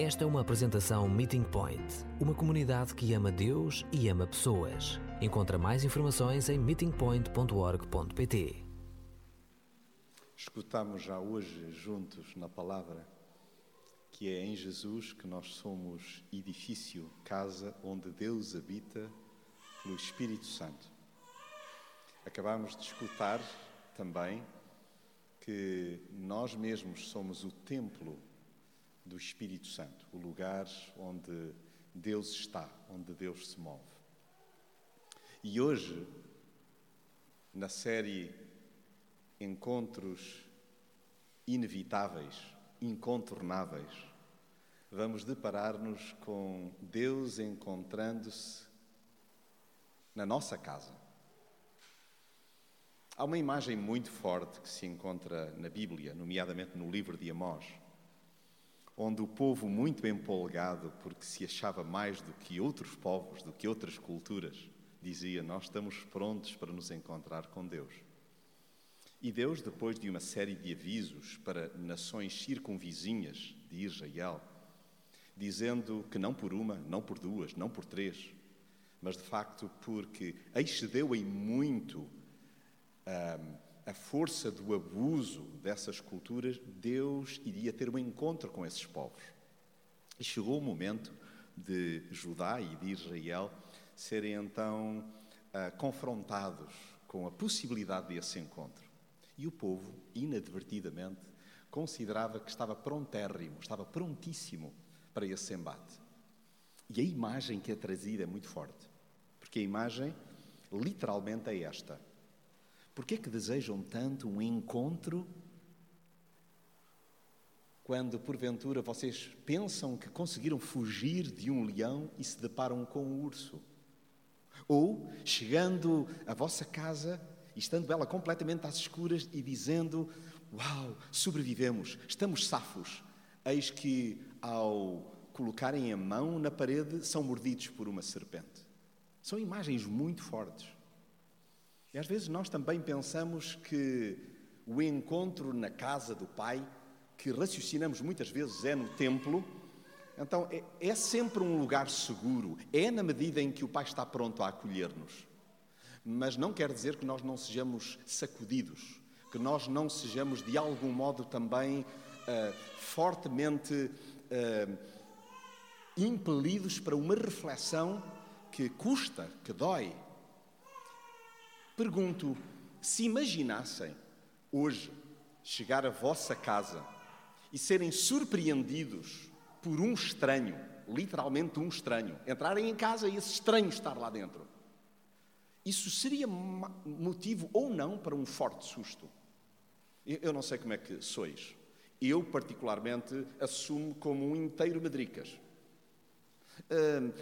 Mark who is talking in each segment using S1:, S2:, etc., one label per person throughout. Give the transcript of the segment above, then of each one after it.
S1: Esta é uma apresentação Meeting Point, uma comunidade que ama Deus e ama pessoas. Encontra mais informações em meetingpoint.org.pt.
S2: Escutamos já hoje juntos na palavra que é em Jesus que nós somos edifício, casa onde Deus habita pelo Espírito Santo. Acabamos de escutar também que nós mesmos somos o templo do Espírito Santo, o lugar onde Deus está, onde Deus se move. E hoje, na série Encontros Inevitáveis, Incontornáveis, vamos deparar-nos com Deus encontrando-se na nossa casa. Há uma imagem muito forte que se encontra na Bíblia, nomeadamente no livro de Amós onde o povo, muito empolgado, porque se achava mais do que outros povos, do que outras culturas, dizia: Nós estamos prontos para nos encontrar com Deus. E Deus, depois de uma série de avisos para nações circunvizinhas de Israel, dizendo que não por uma, não por duas, não por três, mas de facto porque excedeu em muito. Um, a força do abuso dessas culturas, Deus iria ter um encontro com esses povos. E chegou o momento de Judá e de Israel serem então uh, confrontados com a possibilidade desse encontro. E o povo, inadvertidamente, considerava que estava prontérrimo, estava prontíssimo para esse embate. E a imagem que é trazida é muito forte, porque a imagem literalmente é esta: por que é que desejam tanto um encontro quando porventura vocês pensam que conseguiram fugir de um leão e se deparam com um urso? Ou chegando à vossa casa estando ela completamente às escuras e dizendo: Uau, sobrevivemos, estamos safos. Eis que, ao colocarem a mão na parede, são mordidos por uma serpente. São imagens muito fortes. E às vezes nós também pensamos que o encontro na casa do Pai, que raciocinamos muitas vezes é no templo, então é, é sempre um lugar seguro, é na medida em que o Pai está pronto a acolher-nos. Mas não quer dizer que nós não sejamos sacudidos, que nós não sejamos de algum modo também uh, fortemente uh, impelidos para uma reflexão que custa, que dói, Pergunto: se imaginassem hoje chegar à vossa casa e serem surpreendidos por um estranho, literalmente um estranho, entrarem em casa e esse estranho estar lá dentro, isso seria motivo ou não para um forte susto? Eu não sei como é que sois. Eu, particularmente, assumo como um inteiro medricas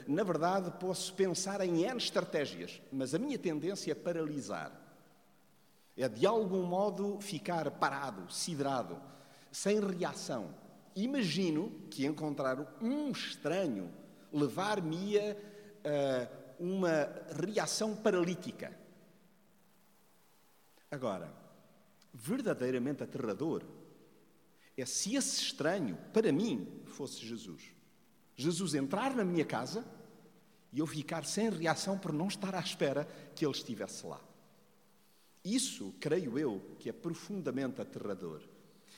S2: na verdade, posso pensar em N estratégias, mas a minha tendência é paralisar. É de algum modo ficar parado, siderado, sem reação. Imagino que encontrar um estranho levar-me a uma reação paralítica. Agora, verdadeiramente aterrador é se esse estranho, para mim, fosse Jesus. Jesus entrar na minha casa e eu ficar sem reação por não estar à espera que ele estivesse lá. Isso, creio eu, que é profundamente aterrador.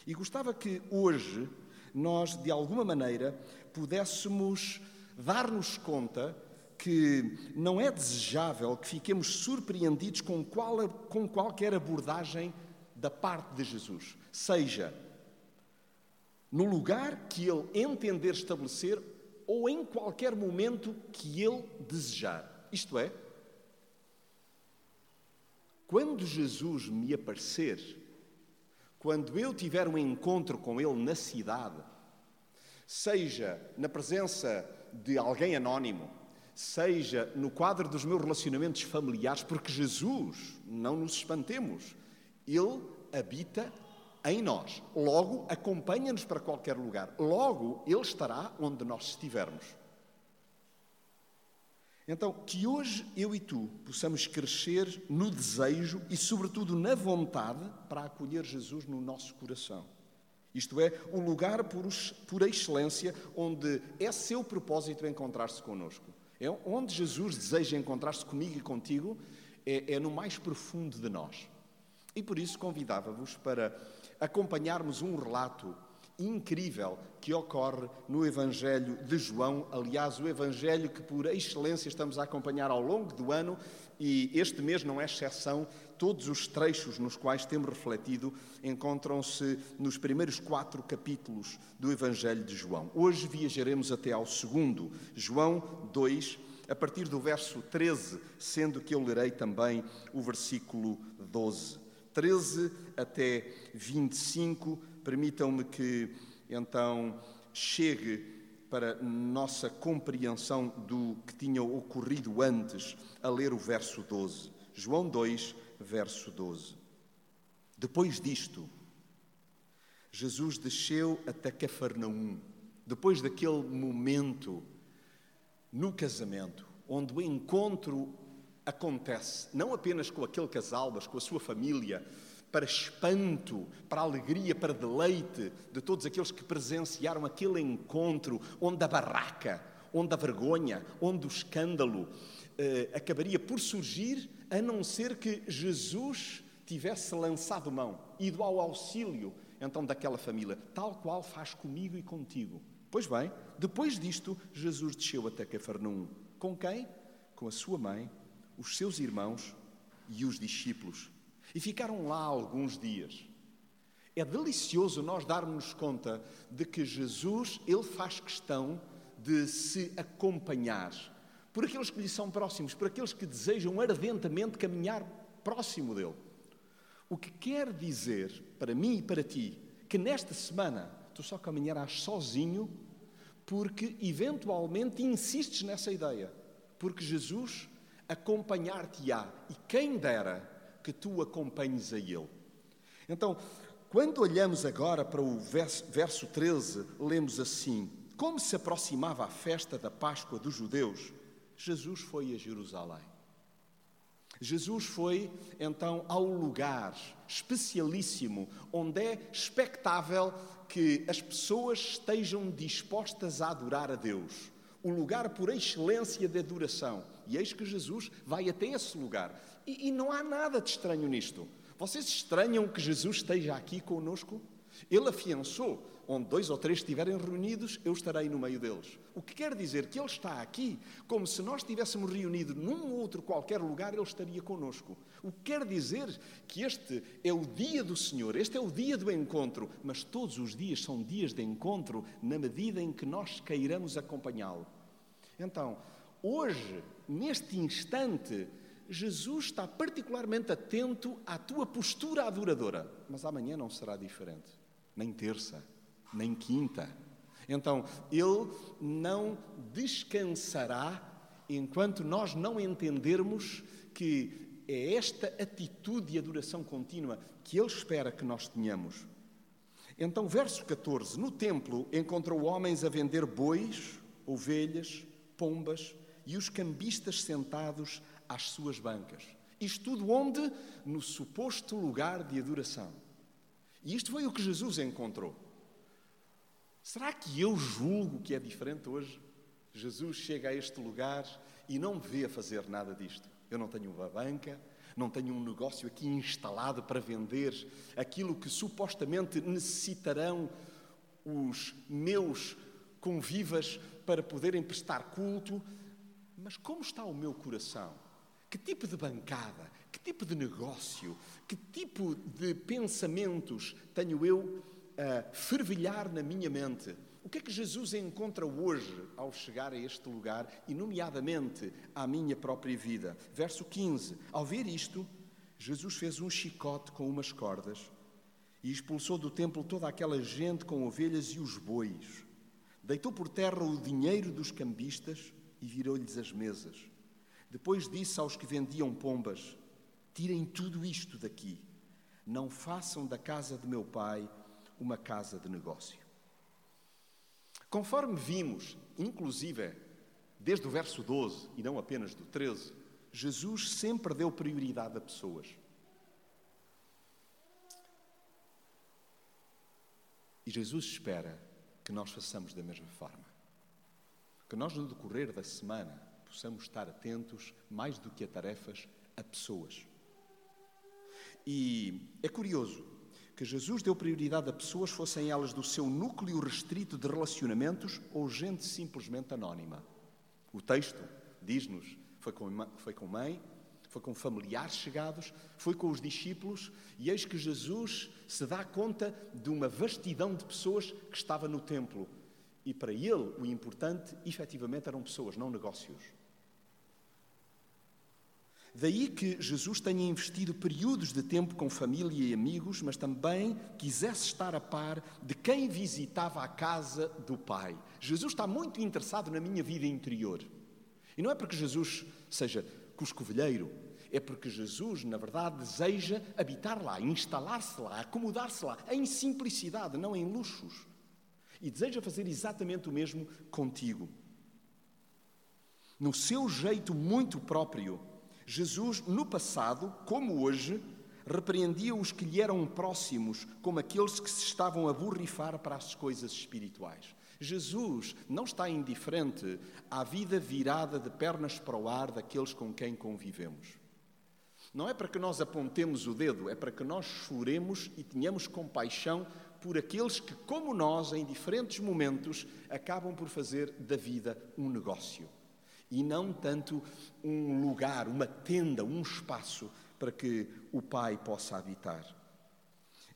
S2: E gostava que hoje nós, de alguma maneira, pudéssemos dar-nos conta que não é desejável que fiquemos surpreendidos com, qual, com qualquer abordagem da parte de Jesus, seja no lugar que ele entender estabelecer ou em qualquer momento que ele desejar. Isto é, quando Jesus me aparecer, quando eu tiver um encontro com ele na cidade, seja na presença de alguém anónimo, seja no quadro dos meus relacionamentos familiares, porque Jesus, não nos espantemos, ele habita em nós. Logo, acompanha-nos para qualquer lugar. Logo, Ele estará onde nós estivermos. Então, que hoje eu e tu possamos crescer no desejo e, sobretudo, na vontade para acolher Jesus no nosso coração. Isto é, o lugar por, por excelência onde é seu propósito encontrar-se conosco. É onde Jesus deseja encontrar-se comigo e contigo, é, é no mais profundo de nós. E por isso convidava-vos para acompanharmos um relato incrível que ocorre no Evangelho de João, aliás, o Evangelho que por excelência estamos a acompanhar ao longo do ano e este mês não é exceção. Todos os trechos nos quais temos refletido encontram-se nos primeiros quatro capítulos do Evangelho de João. Hoje viajaremos até ao segundo, João 2, a partir do verso 13, sendo que eu lerei também o versículo 12. 13 até 25, permitam-me que então chegue para nossa compreensão do que tinha ocorrido antes, a ler o verso 12. João 2, verso 12. Depois disto, Jesus desceu até Cafarnaum, depois daquele momento no casamento, onde o encontro acontece, não apenas com aquele casal, mas com a sua família, para espanto, para alegria, para deleite de todos aqueles que presenciaram aquele encontro onde a barraca, onde a vergonha, onde o escândalo eh, acabaria por surgir, a não ser que Jesus tivesse lançado mão, ido ao auxílio então daquela família, tal qual faz comigo e contigo. Pois bem, depois disto, Jesus desceu até Cafarnaum. Com quem? Com a sua mãe, os seus irmãos e os discípulos. E ficaram lá alguns dias. É delicioso nós darmos conta de que Jesus, ele faz questão de se acompanhar por aqueles que lhe são próximos, por aqueles que desejam ardentemente caminhar próximo dele. O que quer dizer para mim e para ti que nesta semana tu só caminharás sozinho porque eventualmente insistes nessa ideia, porque Jesus acompanhar-te-á e quem dera que tu acompanhes a Ele. Então, quando olhamos agora para o verso, verso 13, lemos assim: Como se aproximava a festa da Páscoa dos judeus, Jesus foi a Jerusalém. Jesus foi então ao lugar especialíssimo onde é expectável que as pessoas estejam dispostas a adorar a Deus. O lugar por excelência de adoração. E eis que Jesus vai até esse lugar. E, e não há nada de estranho nisto. Vocês estranham que Jesus esteja aqui conosco? Ele afiançou: onde dois ou três estiverem reunidos, eu estarei no meio deles. O que quer dizer que Ele está aqui, como se nós estivéssemos reunidos num outro qualquer lugar, Ele estaria conosco. O que quer dizer que este é o dia do Senhor, este é o dia do encontro, mas todos os dias são dias de encontro na medida em que nós queiramos acompanhá-lo. Então, hoje, neste instante, Jesus está particularmente atento à tua postura adoradora, mas amanhã não será diferente, nem terça, nem quinta. Então, ele não descansará enquanto nós não entendermos que é esta atitude de adoração contínua que ele espera que nós tenhamos. Então, verso 14: No templo encontrou homens a vender bois, ovelhas, pombas e os cambistas sentados às suas bancas. Isto tudo onde? No suposto lugar de adoração. E isto foi o que Jesus encontrou. Será que eu julgo que é diferente hoje? Jesus chega a este lugar e não me vê a fazer nada disto. Eu não tenho uma banca, não tenho um negócio aqui instalado para vender aquilo que supostamente necessitarão os meus convivas para poderem prestar culto. Mas como está o meu coração? Que tipo de bancada, que tipo de negócio, que tipo de pensamentos tenho eu a fervilhar na minha mente? O que é que Jesus encontra hoje ao chegar a este lugar e, nomeadamente, à minha própria vida? Verso 15: Ao ver isto, Jesus fez um chicote com umas cordas e expulsou do templo toda aquela gente com ovelhas e os bois. Deitou por terra o dinheiro dos cambistas e virou-lhes as mesas. Depois disse aos que vendiam pombas: Tirem tudo isto daqui. Não façam da casa de meu pai uma casa de negócio. Conforme vimos, inclusive desde o verso 12 e não apenas do 13, Jesus sempre deu prioridade a pessoas. E Jesus espera que nós façamos da mesma forma. Que nós, no decorrer da semana, possamos estar atentos, mais do que a tarefas, a pessoas. E é curioso que Jesus deu prioridade a pessoas, fossem elas do seu núcleo restrito de relacionamentos ou gente simplesmente anónima. O texto diz-nos: foi com, foi com mãe, foi com familiares chegados, foi com os discípulos, e eis que Jesus se dá conta de uma vastidão de pessoas que estava no templo. E para ele, o importante, efetivamente, eram pessoas, não negócios. Daí que Jesus tenha investido períodos de tempo com família e amigos, mas também quisesse estar a par de quem visitava a casa do Pai. Jesus está muito interessado na minha vida interior. E não é porque Jesus seja cuscovelheiro, é porque Jesus, na verdade, deseja habitar lá, instalar-se lá, acomodar-se lá, em simplicidade, não em luxos. E deseja fazer exatamente o mesmo contigo. No seu jeito muito próprio, Jesus, no passado, como hoje, repreendia os que lhe eram próximos, como aqueles que se estavam a borrifar para as coisas espirituais. Jesus não está indiferente à vida virada de pernas para o ar daqueles com quem convivemos. Não é para que nós apontemos o dedo, é para que nós choremos e tenhamos compaixão por aqueles que, como nós, em diferentes momentos, acabam por fazer da vida um negócio e não tanto um lugar, uma tenda, um espaço para que o Pai possa habitar.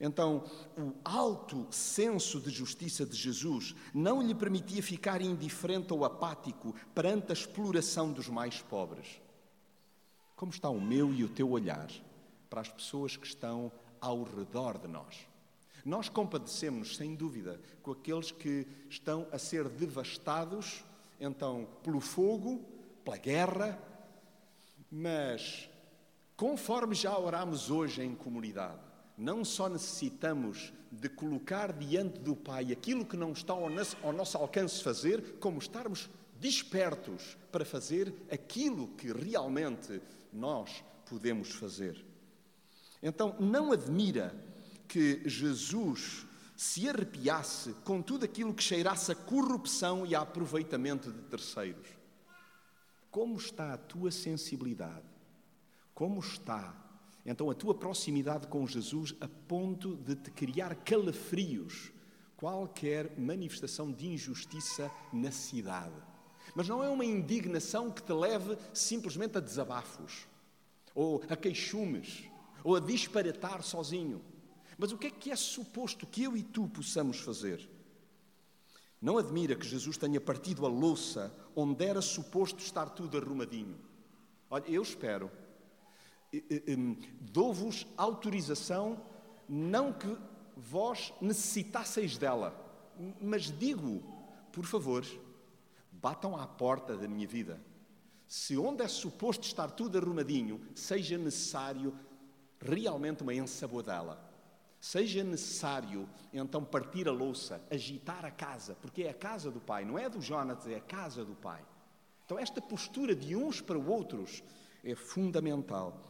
S2: Então, o alto senso de justiça de Jesus não lhe permitia ficar indiferente ou apático perante a exploração dos mais pobres. Como está o meu e o teu olhar para as pessoas que estão ao redor de nós? Nós compadecemos, sem dúvida, com aqueles que estão a ser devastados, então, pelo fogo, pela guerra, mas, conforme já oramos hoje em comunidade, não só necessitamos de colocar diante do Pai aquilo que não está ao nosso alcance fazer, como estarmos despertos para fazer aquilo que realmente nós podemos fazer. Então, não admira que Jesus se arrepiasse com tudo aquilo que cheirasse a corrupção e a aproveitamento de terceiros. Como está a tua sensibilidade? Como está então a tua proximidade com Jesus a ponto de te criar calafrios, qualquer manifestação de injustiça na cidade. Mas não é uma indignação que te leve simplesmente a desabafos, ou a queixumes, ou a disparatar sozinho. Mas o que é que é suposto que eu e tu possamos fazer? Não admira que Jesus tenha partido a louça onde era suposto estar tudo arrumadinho. Olha, eu espero dou-vos autorização, não que vós necessitasseis dela, mas digo, por favor, batam à porta da minha vida. Se onde é suposto estar tudo arrumadinho, seja necessário realmente uma ensabodela. Seja necessário, então, partir a louça, agitar a casa, porque é a casa do Pai, não é do Jonas, é a casa do Pai. Então, esta postura de uns para outros é fundamental.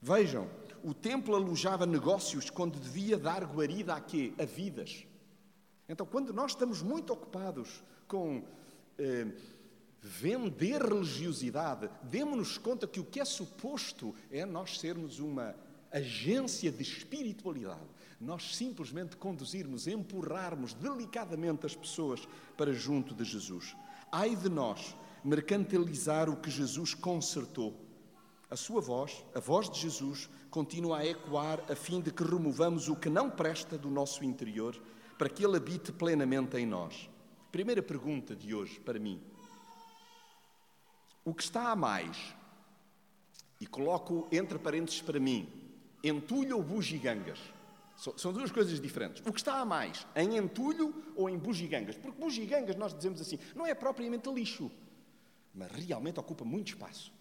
S2: Vejam, o templo alojava negócios quando devia dar guarida a quê? A vidas. Então, quando nós estamos muito ocupados com eh, vender religiosidade, demos-nos conta que o que é suposto é nós sermos uma agência de espiritualidade. Nós simplesmente conduzirmos, empurrarmos delicadamente as pessoas para junto de Jesus. Ai de nós mercantilizar o que Jesus consertou a sua voz, a voz de Jesus, continua a ecoar a fim de que removamos o que não presta do nosso interior para que ele habite plenamente em nós. Primeira pergunta de hoje para mim. O que está a mais? E coloco entre parênteses para mim: entulho ou bugigangas? São duas coisas diferentes. O que está a mais? Em entulho ou em bugigangas? Porque bugigangas, nós dizemos assim, não é propriamente lixo, mas realmente ocupa muito espaço.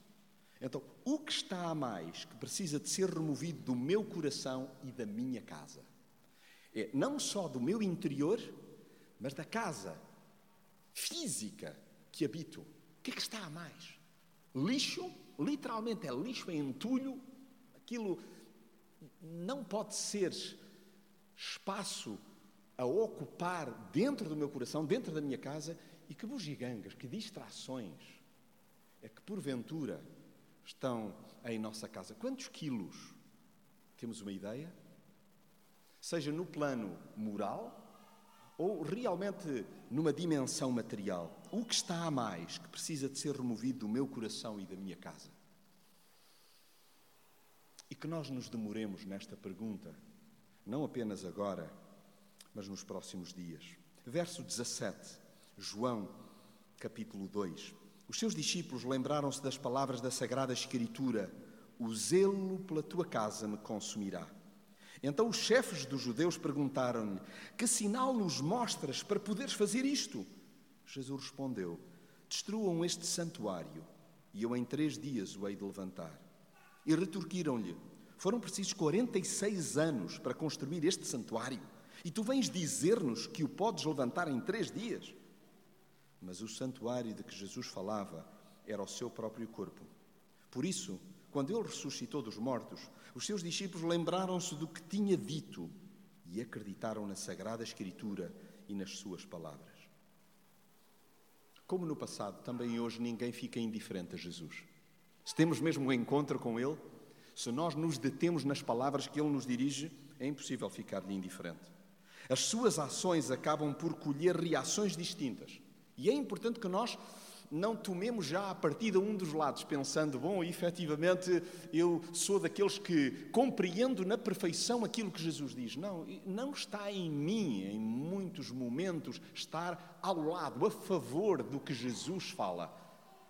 S2: Então, o que está a mais que precisa de ser removido do meu coração e da minha casa? É não só do meu interior, mas da casa física que habito. O que é que está a mais? Lixo, literalmente é lixo, é entulho, aquilo não pode ser espaço a ocupar dentro do meu coração, dentro da minha casa, e que bugigangas, que distrações é que porventura estão em nossa casa. Quantos quilos? Temos uma ideia? Seja no plano moral ou realmente numa dimensão material. O que está a mais que precisa de ser removido do meu coração e da minha casa? E que nós nos demoremos nesta pergunta, não apenas agora, mas nos próximos dias. Verso 17, João, capítulo 2. Os seus discípulos lembraram-se das palavras da Sagrada Escritura: O zelo pela tua casa me consumirá. Então os chefes dos judeus perguntaram-lhe: Que sinal nos mostras para poderes fazer isto? Jesus respondeu: Destruam este santuário e eu em três dias o hei de levantar. E retorquiram-lhe: Foram precisos 46 anos para construir este santuário e tu vens dizer-nos que o podes levantar em três dias? Mas o santuário de que Jesus falava era o seu próprio corpo. Por isso, quando ele ressuscitou dos mortos, os seus discípulos lembraram-se do que tinha dito e acreditaram na Sagrada Escritura e nas suas palavras. Como no passado, também hoje ninguém fica indiferente a Jesus. Se temos mesmo um encontro com Ele, se nós nos detemos nas palavras que Ele nos dirige, é impossível ficar-lhe indiferente. As suas ações acabam por colher reações distintas. E é importante que nós não tomemos já a partida um dos lados, pensando, bom, efetivamente eu sou daqueles que compreendo na perfeição aquilo que Jesus diz. Não, não está em mim, em muitos momentos, estar ao lado, a favor do que Jesus fala.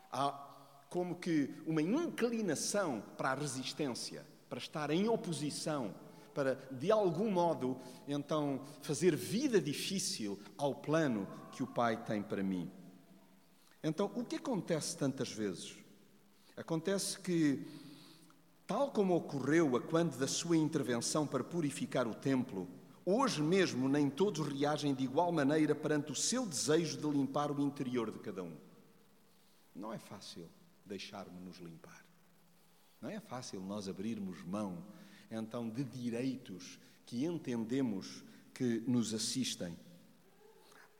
S2: Há como que uma inclinação para a resistência, para estar em oposição, para de algum modo então fazer vida difícil ao plano que o Pai tem para mim. Então, o que acontece tantas vezes? Acontece que, tal como ocorreu a quando da sua intervenção para purificar o templo, hoje mesmo nem todos reagem de igual maneira perante o seu desejo de limpar o interior de cada um. Não é fácil deixarmos-nos limpar. Não é fácil nós abrirmos mão, então, de direitos que entendemos que nos assistem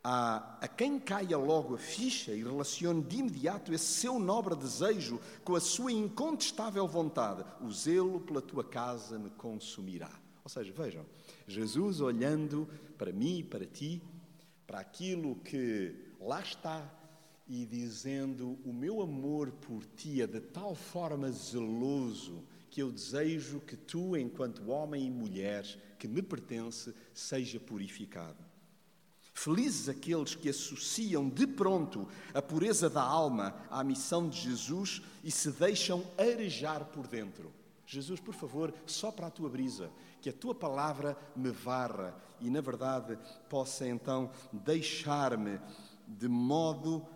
S2: a, a quem caia logo a ficha e relacione de imediato esse seu nobre desejo com a sua incontestável vontade: o zelo pela tua casa me consumirá. Ou seja, vejam, Jesus olhando para mim e para ti, para aquilo que lá está e dizendo: O meu amor por ti é de tal forma zeloso que eu desejo que tu, enquanto homem e mulher que me pertence, seja purificado. Felizes aqueles que associam de pronto a pureza da alma à missão de Jesus e se deixam arejar por dentro. Jesus, por favor, sopra a tua brisa, que a tua palavra me varra e, na verdade, possa então deixar-me de modo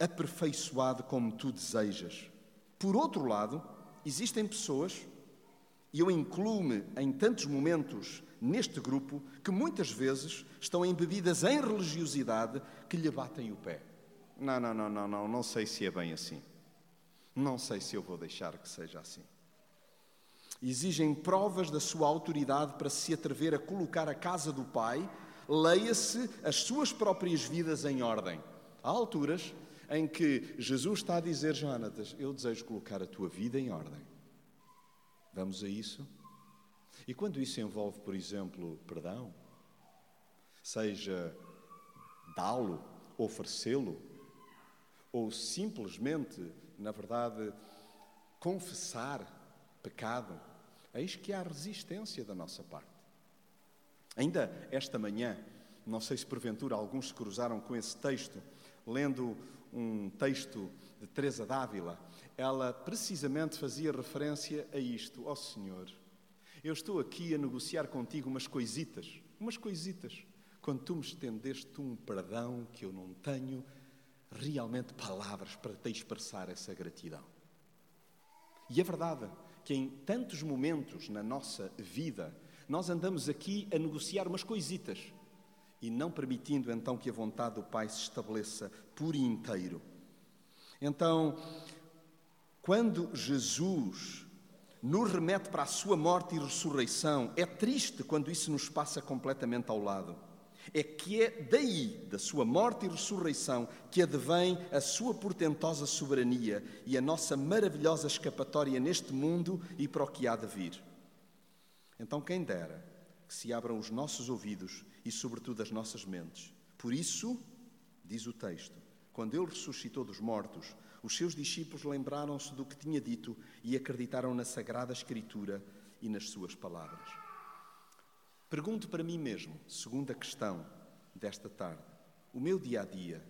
S2: aperfeiçoado como tu desejas. Por outro lado, existem pessoas, e eu incluo-me em tantos momentos neste grupo que muitas vezes estão embebidas em religiosidade que lhe batem o pé. Não, não, não, não, não, não sei se é bem assim. Não sei se eu vou deixar que seja assim. Exigem provas da sua autoridade para se atrever a colocar a casa do Pai, leia-se as suas próprias vidas em ordem. Há alturas em que Jesus está a dizer, Jonatas, eu desejo colocar a tua vida em ordem. Vamos a isso? E quando isso envolve, por exemplo, perdão, seja dá-lo, oferecê-lo, ou simplesmente, na verdade, confessar pecado, eis que há resistência da nossa parte. Ainda esta manhã, não sei se porventura alguns se cruzaram com esse texto, lendo um texto de Teresa d'Ávila, ela precisamente fazia referência a isto, ó oh, Senhor, eu estou aqui a negociar contigo umas coisitas, umas coisitas, quando tu me estendeste um perdão que eu não tenho realmente palavras para te expressar essa gratidão. E é verdade que em tantos momentos na nossa vida nós andamos aqui a negociar umas coisitas e não permitindo então que a vontade do Pai se estabeleça por inteiro. Então, quando Jesus nos remete para a sua morte e ressurreição. É triste quando isso nos passa completamente ao lado. É que é daí, da sua morte e ressurreição, que advém a sua portentosa soberania e a nossa maravilhosa escapatória neste mundo e para o que há de vir. Então, quem dera que se abram os nossos ouvidos e, sobretudo, as nossas mentes. Por isso, diz o texto, quando ele ressuscitou dos mortos, os seus discípulos lembraram-se do que tinha dito e acreditaram na Sagrada Escritura e nas suas palavras. Pergunto para mim mesmo, segunda questão desta tarde: o meu dia a dia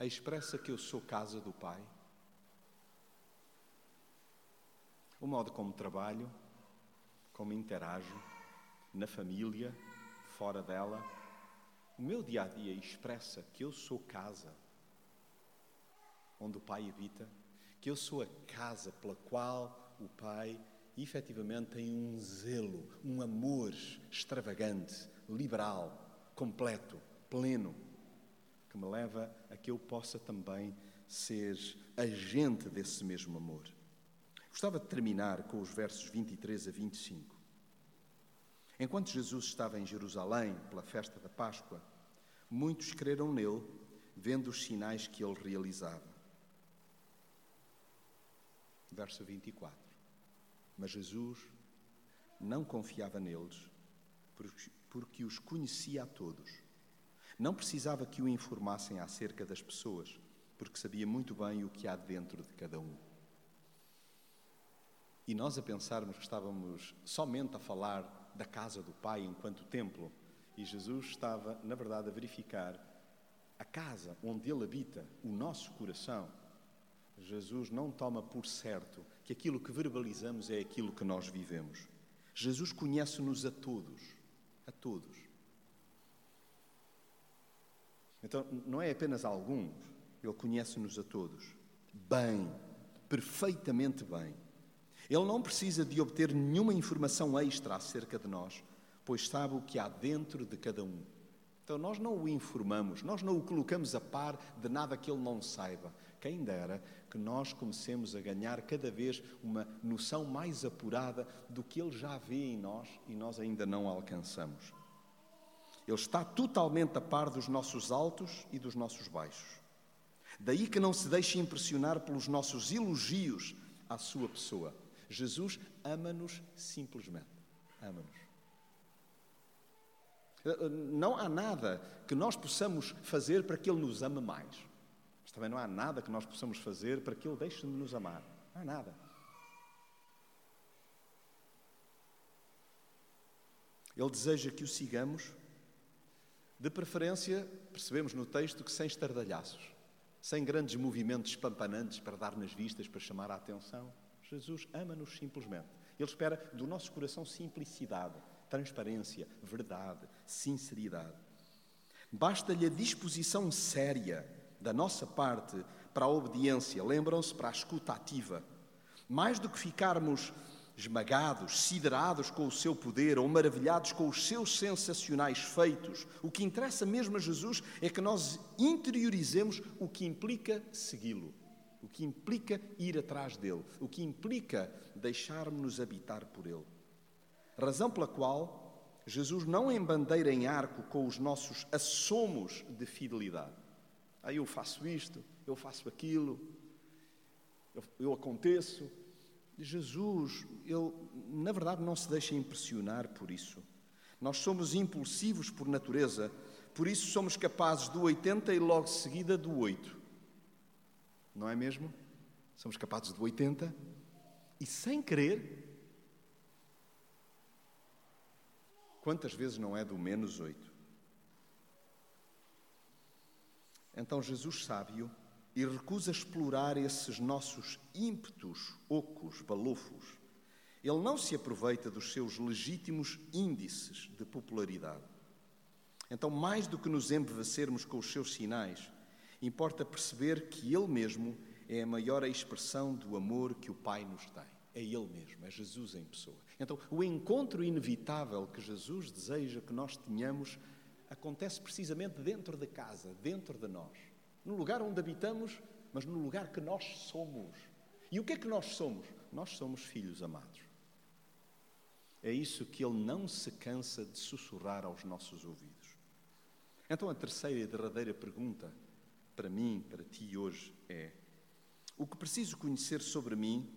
S2: expressa que eu sou casa do Pai? O modo como trabalho, como interajo, na família, fora dela, o meu dia a dia expressa que eu sou casa onde o Pai habita, que eu sou a casa pela qual o Pai efetivamente tem um zelo, um amor extravagante, liberal, completo, pleno, que me leva a que eu possa também ser agente desse mesmo amor. Gostava de terminar com os versos 23 a 25. Enquanto Jesus estava em Jerusalém pela festa da Páscoa, muitos creram nele, vendo os sinais que ele realizava. Verso 24. Mas Jesus não confiava neles, porque, os conhecia a todos. Não precisava que o informassem acerca das pessoas, porque sabia muito bem o que há dentro de cada um. E nós a pensarmos que estávamos somente a falar da casa do Pai enquanto templo. E Jesus estava, na verdade, a verificar a casa onde Ele habita, o nosso coração. Jesus não toma por certo que aquilo que verbalizamos é aquilo que nós vivemos. Jesus conhece-nos a todos, a todos. Então, não é apenas alguns, Ele conhece-nos a todos. Bem, perfeitamente bem. Ele não precisa de obter nenhuma informação extra acerca de nós, pois sabe o que há dentro de cada um. Então nós não o informamos, nós não o colocamos a par de nada que ele não saiba. Quem dera que nós comecemos a ganhar cada vez uma noção mais apurada do que ele já vê em nós e nós ainda não alcançamos. Ele está totalmente a par dos nossos altos e dos nossos baixos. Daí que não se deixe impressionar pelos nossos elogios à sua pessoa. Jesus ama-nos simplesmente. Ama-nos. Não há nada que nós possamos fazer para que Ele nos ame mais. Mas também não há nada que nós possamos fazer para que Ele deixe de nos amar. Não há nada. Ele deseja que o sigamos, de preferência, percebemos no texto que sem estardalhaços, sem grandes movimentos espampanantes para dar nas vistas, para chamar a atenção. Jesus ama-nos simplesmente. Ele espera do nosso coração simplicidade, transparência, verdade, sinceridade. Basta-lhe a disposição séria da nossa parte para a obediência, lembram-se, para a escuta ativa. Mais do que ficarmos esmagados, siderados com o seu poder ou maravilhados com os seus sensacionais feitos, o que interessa mesmo a Jesus é que nós interiorizemos o que implica segui-lo o que implica ir atrás dele, o que implica deixarmos-nos habitar por ele. Razão pela qual Jesus não embandeira em arco com os nossos assomos de fidelidade. Aí ah, eu faço isto, eu faço aquilo, eu, eu aconteço. Jesus, ele na verdade não se deixa impressionar por isso. Nós somos impulsivos por natureza, por isso somos capazes do 80 e logo seguida do 8 não é mesmo? Somos capazes de 80 e sem querer. Quantas vezes não é do menos 8? Então Jesus sábio e recusa explorar esses nossos ímpetos ocos, balofos. Ele não se aproveita dos seus legítimos índices de popularidade. Então, mais do que nos embevecermos com os seus sinais, Importa perceber que Ele mesmo é a maior expressão do amor que o Pai nos tem. É Ele mesmo, é Jesus em pessoa. Então, o encontro inevitável que Jesus deseja que nós tenhamos acontece precisamente dentro de casa, dentro de nós. No lugar onde habitamos, mas no lugar que nós somos. E o que é que nós somos? Nós somos filhos amados. É isso que Ele não se cansa de sussurrar aos nossos ouvidos. Então, a terceira e derradeira pergunta para mim, para ti hoje é: o que preciso conhecer sobre mim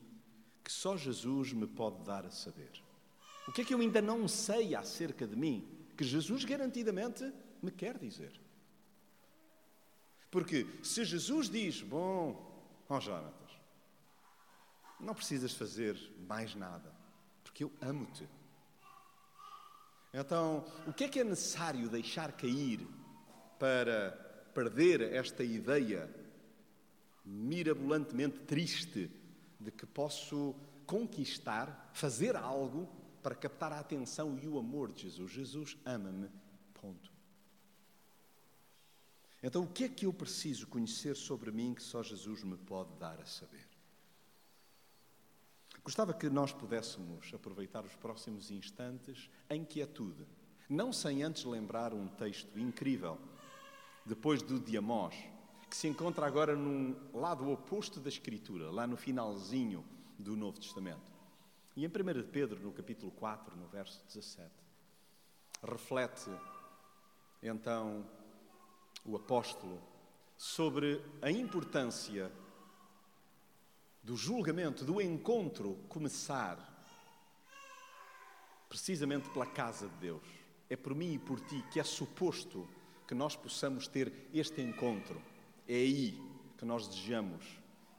S2: que só Jesus me pode dar a saber? O que é que eu ainda não sei acerca de mim que Jesus garantidamente me quer dizer? Porque se Jesus diz, bom, ó oh Jonatas, não precisas fazer mais nada, porque eu amo-te. Então, o que é que é necessário deixar cair para perder esta ideia mirabolantemente triste de que posso conquistar, fazer algo para captar a atenção e o amor de Jesus? Jesus ama-me, ponto. Então, o que é que eu preciso conhecer sobre mim que só Jesus me pode dar a saber? Gostava que nós pudéssemos aproveitar os próximos instantes em quietude, não sem antes lembrar um texto incrível, depois do Diamós, que se encontra agora num lado oposto da Escritura, lá no finalzinho do Novo Testamento. E em 1 Pedro, no capítulo 4, no verso 17, reflete então o apóstolo sobre a importância do julgamento, do encontro começar precisamente pela casa de Deus. É por mim e por ti que é suposto que nós possamos ter este encontro. É aí que nós desejamos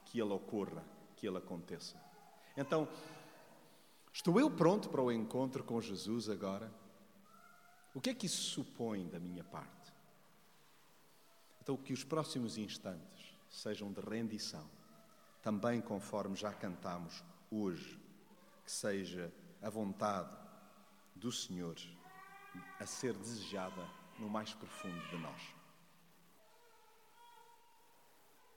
S2: que ele ocorra, que ele aconteça. Então, estou eu pronto para o encontro com Jesus agora? O que é que isso supõe da minha parte? Então, que os próximos instantes sejam de rendição, também conforme já cantamos hoje, que seja a vontade do Senhor a ser desejada no mais profundo de nós.